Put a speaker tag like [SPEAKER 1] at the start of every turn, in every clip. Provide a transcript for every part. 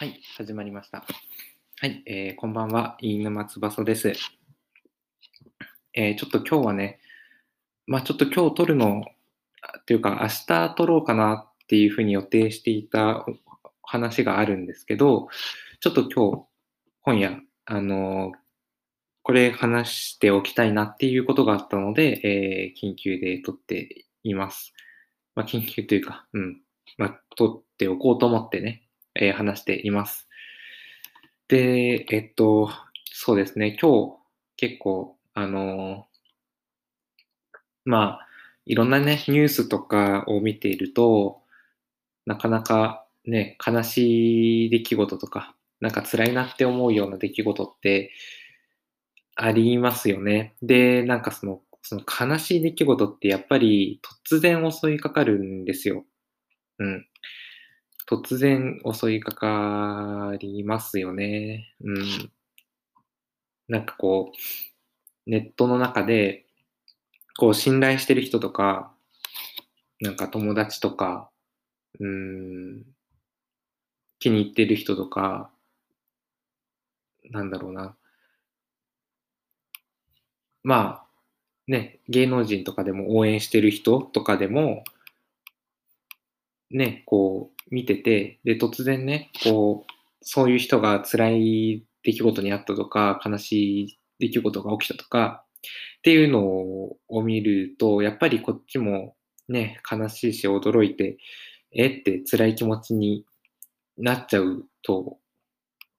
[SPEAKER 1] はい、始まりました。はい、えーこんばんは、飯沼翼です。えーちょっと今日はね、まあちょっと今日撮るの、あっていうか明日撮ろうかなっていうふうに予定していたお話があるんですけど、ちょっと今日、今夜、あのーこれ話しておきたいなっていうことがあったので、えー緊急で撮っています。まあ緊急というか、うん、まあ撮っておこうと思ってね、えー話しています。で、えっと、そうですね、今日結構、あのまあ、いろんなね、ニュースとかを見ていると、なかなかね、悲しい出来事とか、なんか辛いなって思うような出来事ってありますよね。で、なんかその、その悲しい出来事ってやっぱり突然襲いかかるんですよ。うん。突然襲いかかりますよね。うん。なんかこう、ネットの中で、こう、信頼してる人とか、なんか友達とか、うん、気に入ってる人とか、なんだろうな。まあ、ね、芸能人とかでも応援してる人とかでも、ね、こう、見てて、で、突然ね、こう、そういう人が辛い出来事にあったとか、悲しい出来事が起きたとか、っていうのを見ると、やっぱりこっちもね、悲しいし驚いて、えって辛い気持ちになっちゃうと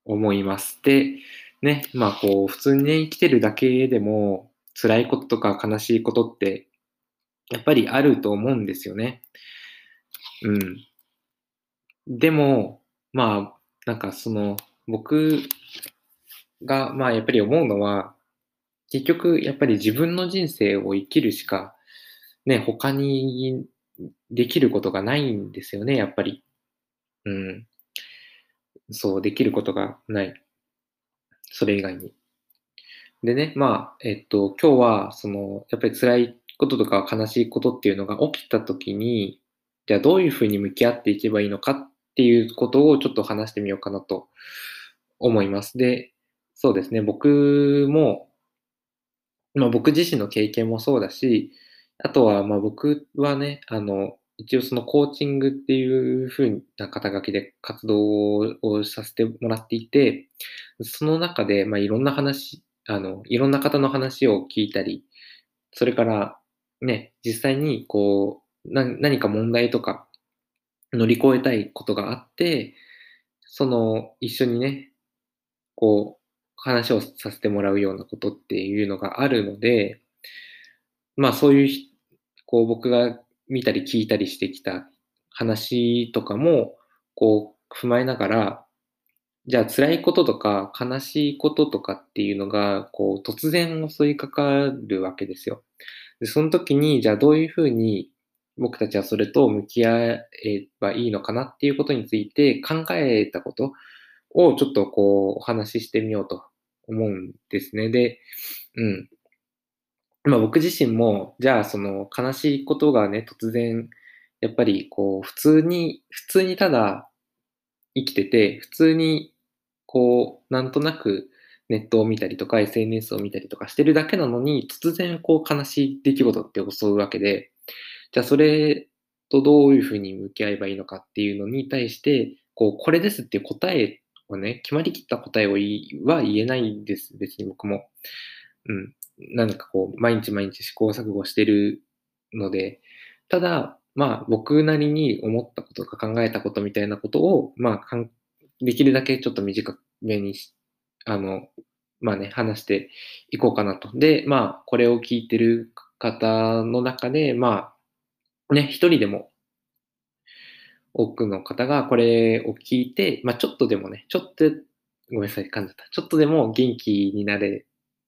[SPEAKER 1] 思います。で、ね、まあこう、普通にね、生きてるだけでも、辛いこととか悲しいことって、やっぱりあると思うんですよね。うん。でも、まあ、なんかその、僕が、まあやっぱり思うのは、結局、やっぱり自分の人生を生きるしか、ね、他にできることがないんですよね、やっぱり。うん。そう、できることがない。それ以外に。でね、まあ、えっと、今日は、その、やっぱり辛いこととか悲しいことっていうのが起きたときに、じゃあどういうふうに向き合っていけばいいのかっていうことをちょっと話してみようかなと思います。で、そうですね、僕も、まあ僕自身の経験もそうだし、あとはまあ僕はね、あの、一応そのコーチングっていう風な肩書きで活動をさせてもらっていて、その中でまあいろんな話、あの、いろんな方の話を聞いたり、それからね、実際にこう、何か問題とか乗り越えたいことがあって、その一緒にね、こう、話をさせてもらうようなことっていうのがあるので、まあそういう、こう僕が見たり聞いたりしてきた話とかも、こう踏まえながら、じゃあ辛いこととか悲しいこととかっていうのが、こう突然襲いかかるわけですよ。で、その時に、じゃあどういうふうに僕たちはそれと向き合えばいいのかなっていうことについて考えたことをちょっとこうお話ししてみようと思うんですね。で、うん。まあ僕自身も、じゃあその悲しいことがね、突然、やっぱりこう普通に、普通にただ生きてて、普通にこうなんとなくネットを見たりとか SNS を見たりとかしてるだけなのに、突然こう悲しい出来事って襲うわけで、じゃあそれとどういうふうに向き合えばいいのかっていうのに対して、こう、これですっていう答えをね、決まりきった答えを言いは言えないんです、別に僕も。うん。なんかこう、毎日毎日試行錯誤してるので、ただ、まあ僕なりに思ったこととか考えたことみたいなことを、まあかん、できるだけちょっと短めにし、あの、まあね、話していこうかなと。で、まあ、これを聞いてる方の中で、まあ、ね、一人でも多くの方がこれを聞いて、まあちょっとでもね、ちょっと、ごめんなさい、噛んじゃった。ちょっとでも元気になれ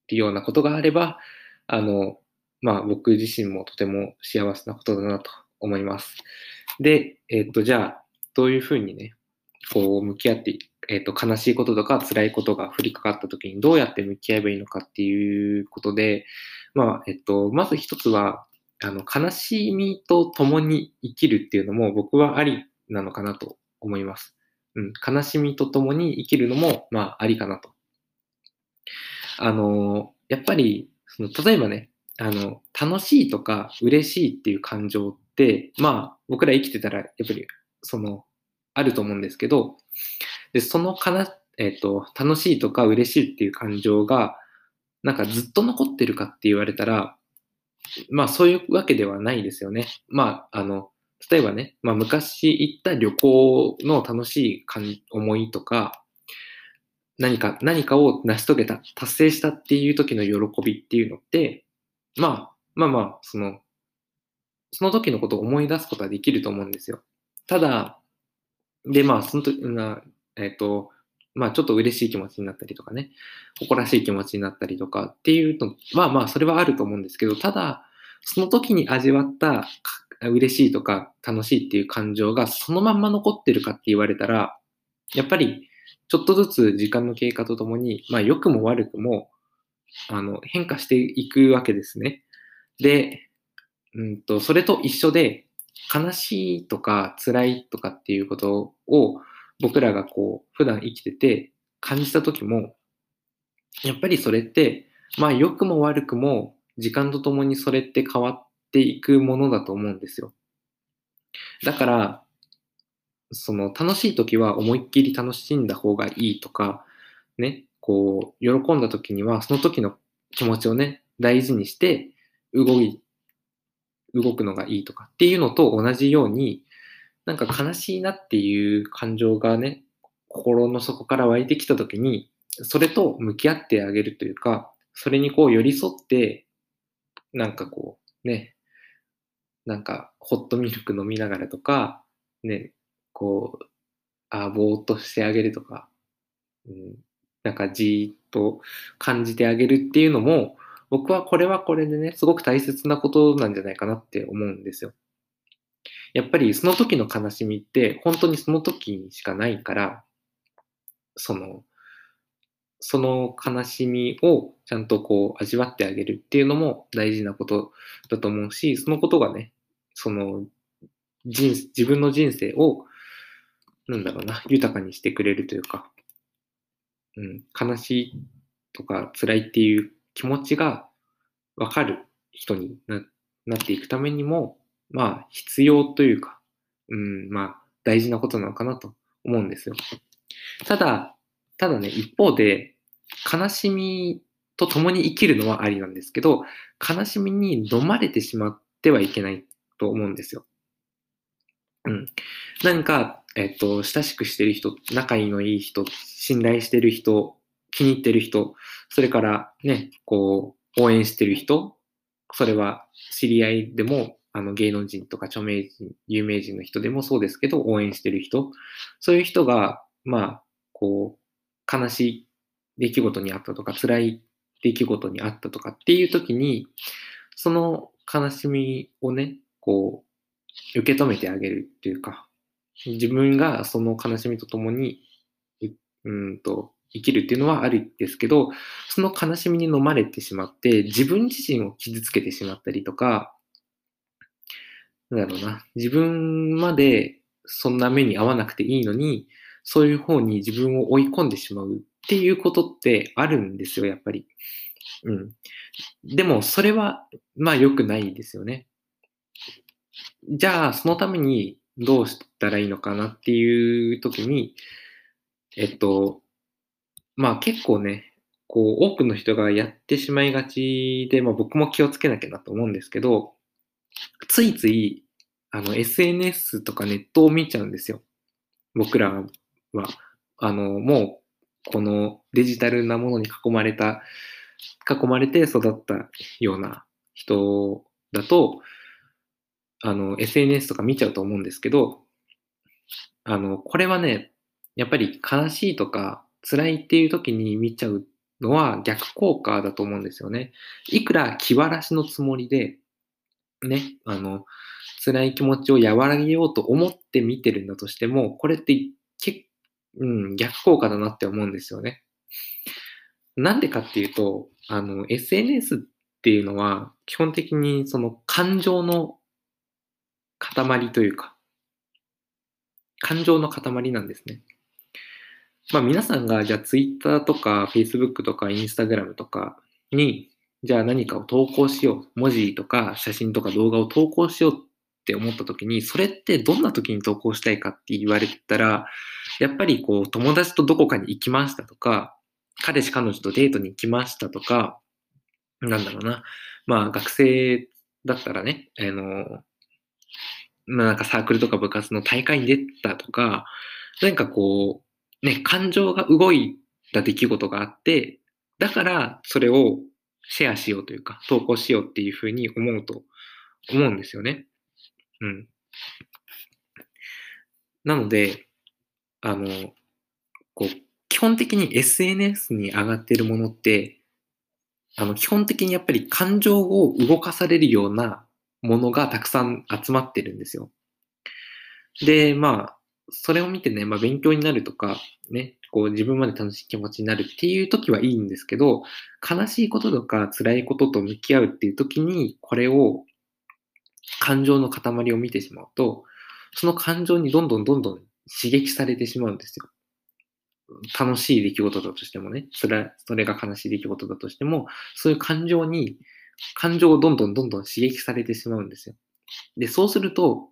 [SPEAKER 1] るようなことがあれば、あの、まあ僕自身もとても幸せなことだなと思います。で、えっと、じゃあ、どういうふうにね、こう向き合って、えっと、悲しいこととか辛いことが降りかかった時にどうやって向き合えばいいのかっていうことで、まあ、えっと、まず一つは、あの、悲しみと共に生きるっていうのも僕はありなのかなと思います。うん、悲しみとともに生きるのも、まあ、ありかなと。あの、やっぱり、その、例えばね、あの、楽しいとか嬉しいっていう感情って、まあ、僕ら生きてたら、やっぱり、その、あると思うんですけど、で、そのかな、えっ、ー、と、楽しいとか嬉しいっていう感情が、なんかずっと残ってるかって言われたら、まあそういうわけではないですよね。まあ、あの、例えばね、まあ昔行った旅行の楽しい思いとか、何か、何かを成し遂げた、達成したっていう時の喜びっていうのって、まあ、まあまあ、その、その時のことを思い出すことはできると思うんですよ。ただ、で、まあ、その時、なえっ、ー、と、まあ、ちょっと嬉しい気持ちになったりとかね、誇らしい気持ちになったりとかっていうの、まあまあ、それはあると思うんですけど、ただ、その時に味わった嬉しいとか楽しいっていう感情がそのまんま残ってるかって言われたら、やっぱりちょっとずつ時間の経過とともに、まあ良くも悪くも、あの、変化していくわけですね。で、うんと、それと一緒で、悲しいとか辛いとかっていうことを僕らがこう、普段生きてて感じた時も、やっぱりそれって、まあ良くも悪くも時間とともにそれって変わっていくものだと思うんですよ。だから、その楽しい時は思いっきり楽しんだ方がいいとか、ね、こう、喜んだ時にはその時の気持ちをね、大事にして動い、動くのがいいとかっていうのと同じように、なんか悲しいなっていう感情がね、心の底から湧いてきた時に、それと向き合ってあげるというか、それにこう寄り添って、なんかこう、ね、なんかホットミルク飲みながらとか、ね、こう、あぼーっとしてあげるとか、うん、なんかじーっと感じてあげるっていうのも、僕はこれはこれでね、すごく大切なことなんじゃないかなって思うんですよ。やっぱりその時の悲しみって本当にその時にしかないから、その、その悲しみをちゃんとこう味わってあげるっていうのも大事なことだと思うし、そのことがね、その人、自分の人生をなんだろうな、豊かにしてくれるというか、うん、悲しいとか辛いっていう気持ちがわかる人になっていくためにも、まあ、必要というか、うん、まあ、大事なことなのかなと思うんですよ。ただ、ただね、一方で、悲しみと共に生きるのはありなんですけど、悲しみに飲まれてしまってはいけないと思うんですよ。うん。何か、えっと、親しくしてる人、仲のいい人、信頼してる人、気に入ってる人、それからね、こう、応援してる人、それは知り合いでも、あの芸能人とか著名人、有名人の人でもそうですけど、応援してる人、そういう人が、まあ、こう、悲しい出来事にあったとか、辛い出来事にあったとかっていう時に、その悲しみをね、こう、受け止めてあげるっていうか、自分がその悲しみとともに、うんと、生きるっていうのはあるんですけど、その悲しみに飲まれてしまって、自分自身を傷つけてしまったりとか、なんだろうな、自分までそんな目に遭わなくていいのに、そういう方に自分を追い込んでしまうっていうことってあるんですよ、やっぱり。うん。でも、それは、まあ良くないですよね。じゃあ、そのためにどうしたらいいのかなっていう時に、えっと、まあ結構ね、こう多くの人がやってしまいがちで、まあ僕も気をつけなきゃなと思うんですけど、ついつい、あの SNS とかネットを見ちゃうんですよ。僕らは。あの、もう、このデジタルなものに囲まれた、囲まれて育ったような人だと、あの、SNS とか見ちゃうと思うんですけど、あの、これはね、やっぱり悲しいとか辛いっていう時に見ちゃうのは逆効果だと思うんですよね。いくら気晴らしのつもりで、ね、あの、辛い気持ちを和らげようと思って見てるんだとしても、これってけ、うん、逆効果だなって思うんですよね。なんでかっていうと、あの、SNS っていうのは、基本的にその感情の塊というか、感情の塊なんですね。まあ皆さんがじゃあ Twitter とか Facebook とか Instagram とかにじゃあ何かを投稿しよう。文字とか写真とか動画を投稿しようっって思った時に、それってどんな時に投稿したいかって言われたら、やっぱりこう友達とどこかに行きましたとか、彼氏彼女とデートに行きましたとか、なんだろうな。まあ学生だったらね、あの、まあなんかサークルとか部活の大会に出たとか、何かこう、ね、感情が動いた出来事があって、だからそれをシェアしようというか、投稿しようっていうふうに思うと思うんですよね。うん。なので、あの、こう、基本的に SNS に上がってるものって、あの、基本的にやっぱり感情を動かされるようなものがたくさん集まってるんですよ。で、まあ、それを見てね、まあ、勉強になるとか、ね、こう自分まで楽しい気持ちになるっていう時はいいんですけど、悲しいこととか辛いことと向き合うっていう時に、これを、感情の塊を見てしまうと、その感情にどんどんどんどん刺激されてしまうんですよ。楽しい出来事だとしてもね、それそれが悲しい出来事だとしても、そういう感情に、感情をどんどんどんどん刺激されてしまうんですよ。で、そうすると、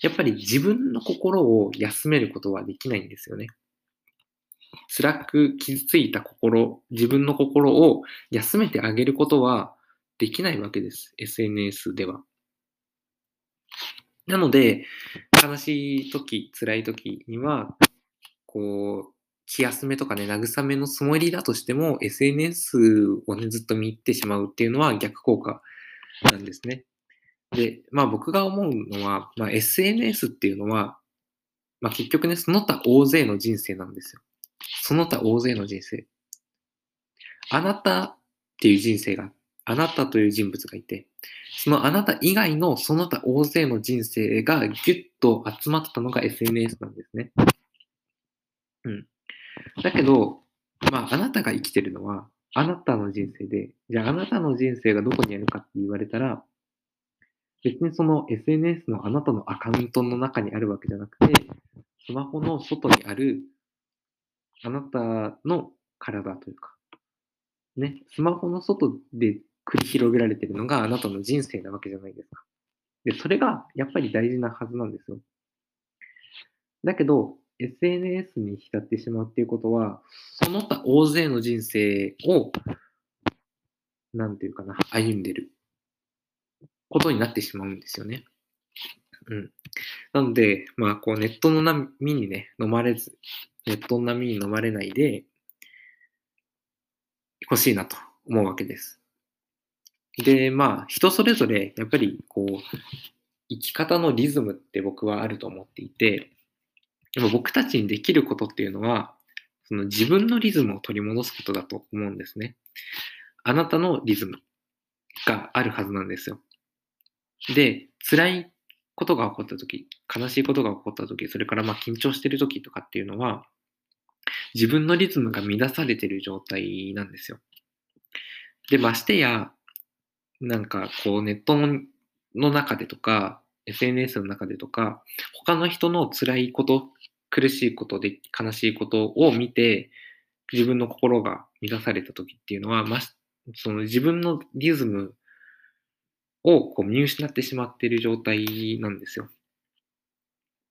[SPEAKER 1] やっぱり自分の心を休めることはできないんですよね。辛く傷ついた心、自分の心を休めてあげることはできないわけです。SNS では。なので、悲しい時、辛い時には、こう、気休めとかね、慰めのつもりだとしても、SNS をね、ずっと見入ってしまうっていうのは逆効果なんですね。で、まあ僕が思うのは、まあ、SNS っていうのは、まあ結局ね、その他大勢の人生なんですよ。その他大勢の人生。あなたっていう人生が、あなたという人物がいて、そのあなた以外のその他大勢の人生がギュッと集まったのが SNS なんですね。うん。だけど、まあ、あなたが生きてるのは、あなたの人生で、じゃああなたの人生がどこにあるかって言われたら、別にその SNS のあなたのアカウントの中にあるわけじゃなくて、スマホの外にあるあなたの体というか、ね、スマホの外で繰り広げられてるのがあなたの人生なわけじゃないですか。で、それがやっぱり大事なはずなんですよ。だけど、SNS に浸ってしまうっていうことは、その他大勢の人生を、なんていうかな、歩んでることになってしまうんですよね。うん。なので、まあ、こう、ネットの波にね、飲まれず、ネットの波に飲まれないで、欲しいなと思うわけです。で、まあ、人それぞれ、やっぱり、こう、生き方のリズムって僕はあると思っていて、でも僕たちにできることっていうのは、その自分のリズムを取り戻すことだと思うんですね。あなたのリズムがあるはずなんですよ。で、辛いことが起こった時、悲しいことが起こった時、それからまあ緊張してる時とかっていうのは、自分のリズムが乱されてる状態なんですよ。で、ましてや、なんかこうネットの中でとか、SNS の中でとか、他の人の辛いこと、苦しいことで悲しいことを見て、自分の心が乱された時っていうのは、ま、その自分のリズムをこう見失ってしまっている状態なんですよ。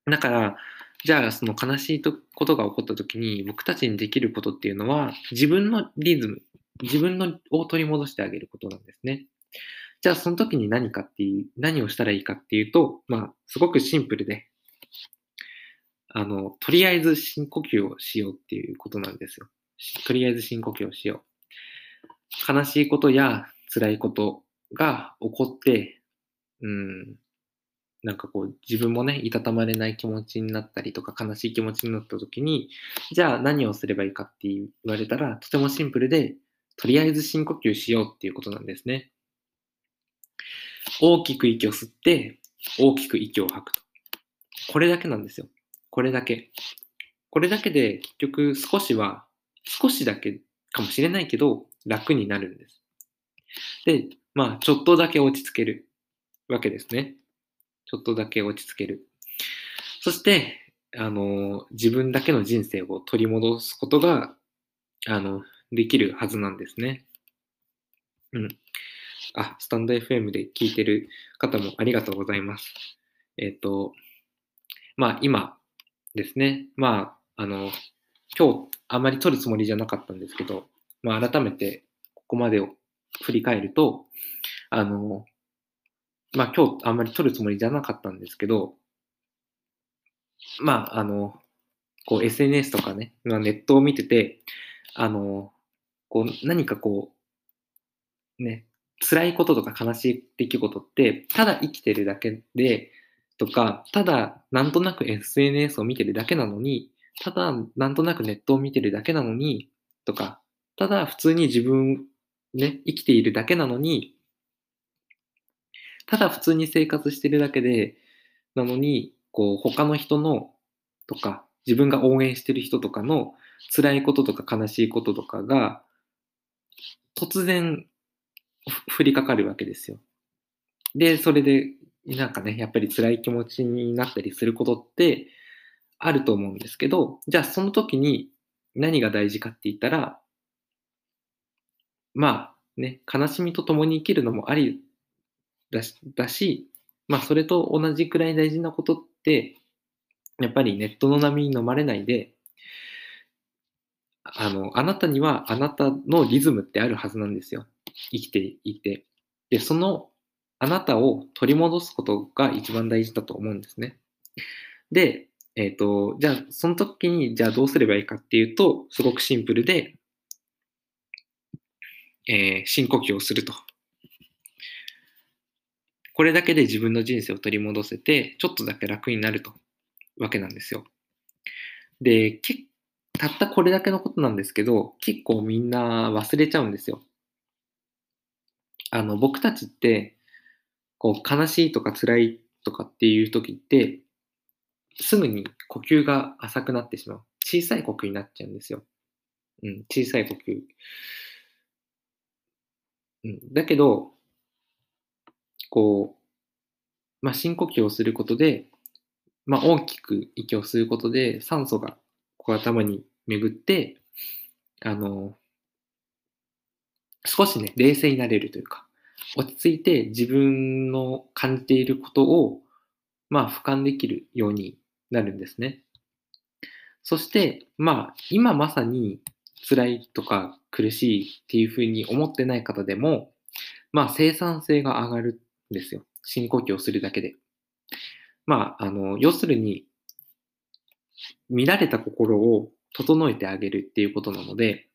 [SPEAKER 1] だから、じゃあその悲しいことが起こった時に僕たちにできることっていうのは自分のリズム、自分のを取り戻してあげることなんですね。じゃあその時に何かっていう、何をしたらいいかっていうと、まあすごくシンプルで、あの、とりあえず深呼吸をしようっていうことなんですよ。とりあえず深呼吸をしよう。悲しいことや辛いことが起こって、うん、なんかこう自分もね、いたたまれない気持ちになったりとか悲しい気持ちになった時に、じゃあ何をすればいいかって言われたら、とてもシンプルで、とりあえず深呼吸しようっていうことなんですね。大きく息を吸って、大きく息を吐くと。これだけなんですよ。これだけ。これだけで結局少しは、少しだけかもしれないけど、楽になるんです。で、まあ、ちょっとだけ落ち着けるわけですね。ちょっとだけ落ち着ける。そして、あの、自分だけの人生を取り戻すことが、あの、できるはずなんですね。うん。あ、スタンド FM で聞いてる方もありがとうございます。えっ、ー、と、まあ今ですね、まあ、あの、今日あまり撮るつもりじゃなかったんですけど、まあ改めてここまでを振り返ると、あの、まあ今日あんまり撮るつもりじゃなかったんですけど、まああの、こう SNS とかね、ネットを見てて、あの、こう何かこう、ね、辛いこととか悲しい出来事って、ただ生きてるだけで、とか、ただなんとなく SNS を見てるだけなのに、ただなんとなくネットを見てるだけなのに、とか、ただ普通に自分、ね、生きているだけなのに、ただ普通に生活してるだけで、なのに、こう、他の人の、とか、自分が応援してる人とかの辛いこととか悲しいこととかが、突然降りかかるわけですよ。で、それで、なんかね、やっぱり辛い気持ちになったりすることってあると思うんですけど、じゃあその時に何が大事かって言ったら、まあね、悲しみと共に生きるのもありだし、だしまあそれと同じくらい大事なことって、やっぱりネットの波に飲まれないで、あの、あなたにはあなたのリズムってあるはずなんですよ。生きていて。で、そのあなたを取り戻すことが一番大事だと思うんですね。で、えっ、ー、と、じゃあ、その時に、じゃあどうすればいいかっていうと、すごくシンプルで、えー、深呼吸をすると。これだけで自分の人生を取り戻せて、ちょっとだけ楽になると、わけなんですよ。で、たったこれだけのことなんですけど、結構みんな忘れちゃうんですよ。あの、僕たちって、こう、悲しいとか辛いとかっていう時って、すぐに呼吸が浅くなってしまう。小さい呼吸になっちゃうんですよ。うん、小さい呼吸。うん、だけど、こう、まあ、深呼吸をすることで、まあ、大きく息を吸うことで、酸素がこう頭に巡って、あの、少しね、冷静になれるというか、落ち着いて自分の感じていることを、まあ、俯瞰できるようになるんですね。そして、まあ、今まさに辛いとか苦しいっていうふうに思ってない方でも、まあ、生産性が上がるんですよ。深呼吸をするだけで。まあ、あの、要するに、乱れた心を整えてあげるっていうことなので、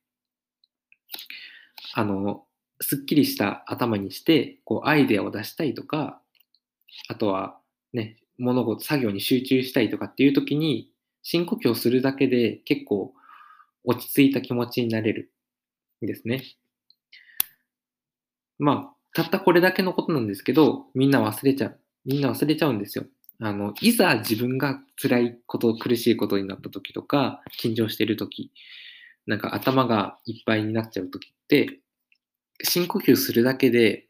[SPEAKER 1] あの、すっきりした頭にして、こう、アイデアを出したいとか、あとは、ね、物事、作業に集中したいとかっていう時に、深呼吸をするだけで結構落ち着いた気持ちになれるんですね。まあ、たったこれだけのことなんですけど、みんな忘れちゃう。みんな忘れちゃうんですよ。あの、いざ自分が辛いこと、苦しいことになった時とか、緊張してる時、なんか頭がいっぱいになっちゃう時って、深呼吸するだけで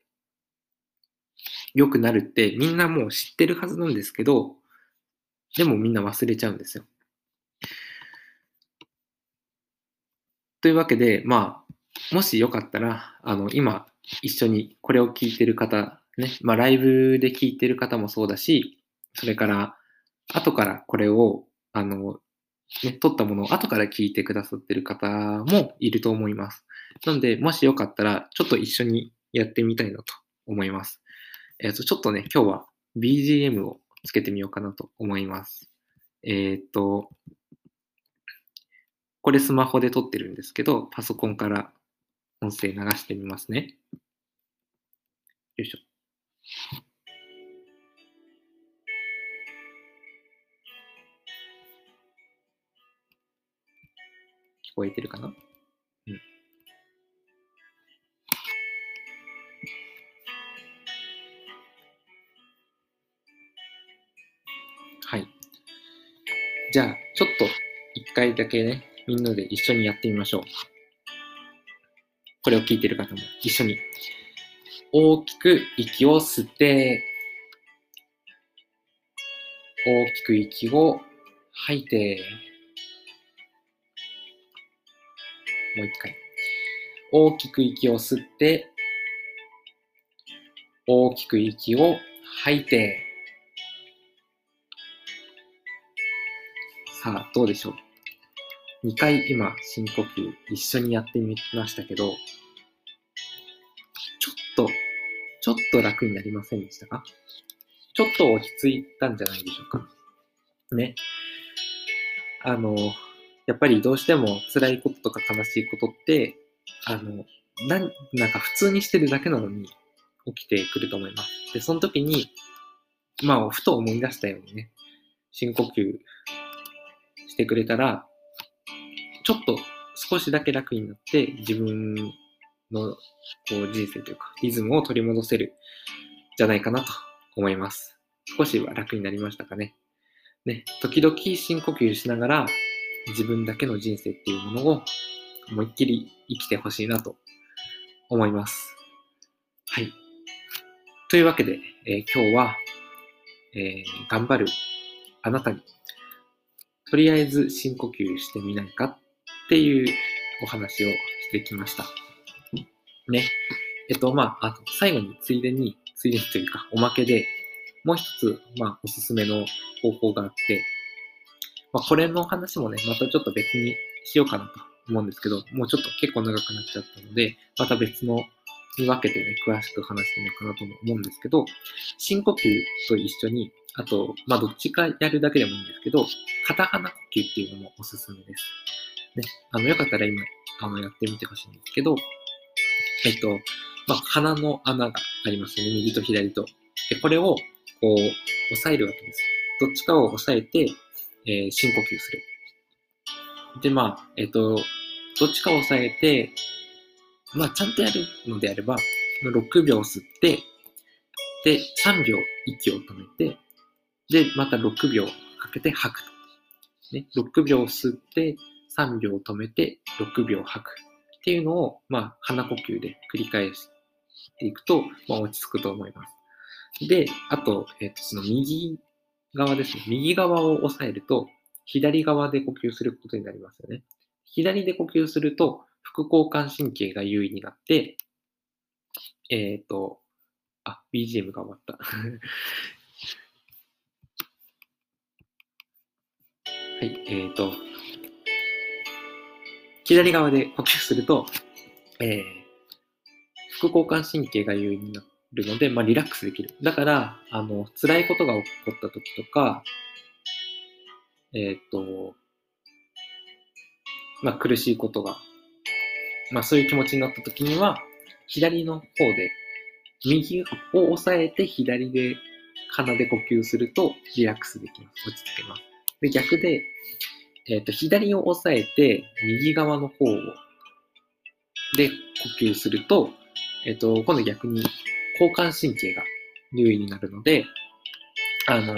[SPEAKER 1] 良くなるってみんなもう知ってるはずなんですけど、でもみんな忘れちゃうんですよ。というわけで、まあ、もしよかったら、あの、今、一緒にこれを聞いてる方、ね、まあ、ライブで聞いてる方もそうだし、それから、後からこれを、あの、ね、撮ったものを後から聞いてくださってる方もいると思います。なので、もしよかったら、ちょっと一緒にやってみたいなと思います。えっ、ー、と、ちょっとね、今日は BGM をつけてみようかなと思います。えっ、ー、と、これスマホで撮ってるんですけど、パソコンから音声流してみますね。よいしょ。こえてるかな？うん。はい。じゃあ、ちょっと一回だけね、みんなで一緒にやってみましょう。これを聞いてる方も一緒に。大きく息を吸って、大きく息を吐いて、もう一回。大きく息を吸って、大きく息を吐いて、さあ、どうでしょう ?2 回今、深呼吸一緒にやってみましたけど、ちょっと、ちょっと楽になりませんでしたか？ちょっと落ち着いたんじゃないでしょうか？ね。あの、やっぱりどうしても辛いこととか悲しいことって、あの、な、なんか普通にしてるだけなのに起きてくると思います。で、その時に、まあ、ふと思い出したようにね、深呼吸してくれたら、ちょっと少しだけ楽になって自分のこう人生というかリズムを取り戻せるじゃないかなと思います。少しは楽になりましたかね。ね、時々深呼吸しながら自分だけの人生っていうものを思いっきり生きてほしいなと思います。はい。というわけで、えー、今日は、えー、頑張るあなたに、とりあえず深呼吸してみないかっていうお話をしてきました。ね。えっと、まあ、あと、最後についでに、ついでにというか、おまけで、もう一つ、まあ、おすすめの方法があって、まあ、これの話もね、またちょっと別にしようかなと思うんですけど、もうちょっと結構長くなっちゃったので、また別のに分けてね、詳しく話してみようかなと思うんですけど、深呼吸と一緒に、あと、まあ、どっちかやるだけでもいいんですけど、片鼻呼吸っていうのもおすすめです。ね、あの、よかったら今、あの、やってみてほしいんですけど、えっと、まあ、鼻の穴がありますよね。右と左と。で、これを、こう、押さえるわけです。どっちかを押さえて、えー、深呼吸する。で、まあ、えっと、どっちかを押さえて、まあ、ちゃんとやるのであれば、6秒吸って、で、3秒息を止めて、で、また6秒かけて吐くと。ね、6秒吸って、3秒止めて、6秒吐く。っていうのを、まあ、鼻呼吸で繰り返していくと、まあ、落ち着くと思います。で、あと、えっ、ー、と、その右側ですね。右側を押さえると、左側で呼吸することになりますよね。左で呼吸すると、副交感神経が優位になって、えっ、ー、と、あ、BGM が終わった。はい、えっ、ー、と、左側で呼吸すると、えー、副交感神経が優位になっるので、まあ、リラックスできる。だから、あの、辛いことが起こった時とか、えっ、ー、と、まあ、苦しいことが、まあ、そういう気持ちになった時には、左の方で、右を押さえて左で鼻で呼吸するとリラックスできます。落ち着けます。で、逆で、えっ、ー、と、左を押さえて、右側の方で呼吸すると、えっ、ー、と、今度逆に交感神経が優位になるので、あの、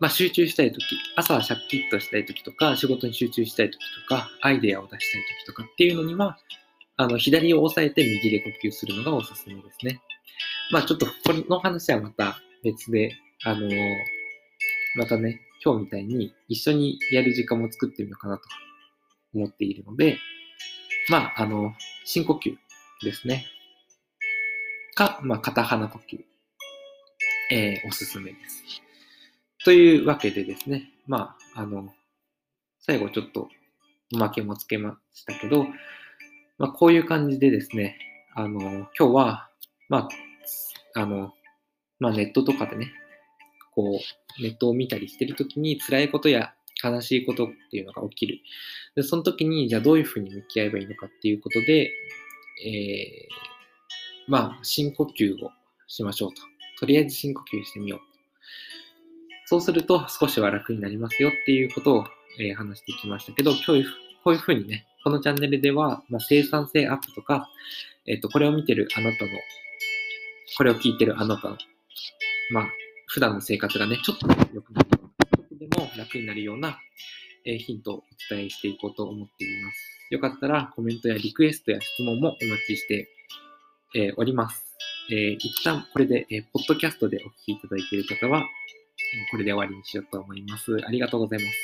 [SPEAKER 1] まあ、集中したいとき、朝はシャッキッとしたいときとか、仕事に集中したいときとか、アイデアを出したいときとかっていうのには、あの、左を押さえて右で呼吸するのがおすすめですね。まあ、ちょっと、この話はまた別で、あのまたね、今日みたいに一緒にやる時間も作ってみようかなと思っているので、まあ、あの、深呼吸ですね。か、まあ、片鼻呼吸。えー、おすすめです。というわけでですね、まあ、あの、最後ちょっとおまけもつけましたけど、まあ、こういう感じでですね、あの、今日は、まあ、あの、まあ、ネットとかでね、こう、ネットを見たりしてるときに辛いことや悲しいことっていうのが起きる。でその時に、じゃあどういうふうに向き合えばいいのかっていうことで、えー、まあ、深呼吸をしましょうと。とりあえず深呼吸してみよう。そうすると少しは楽になりますよっていうことを、え、話してきましたけど、今日こういうふうにね、このチャンネルでは、まあ、生産性アップとか、えっ、ー、と、これを見てるあなたの、これを聞いてるあなたの、まあ、普段の生活がね、ちょっと良くなるような、ちょっとでも楽になるような、えー、ヒントをお伝えしていこうと思っています。よかったらコメントやリクエストや質問もお待ちして、えー、おります。えー、一旦これで、えー、ポッドキャストでお聞きいただいている方は、これで終わりにしようと思います。ありがとうございます。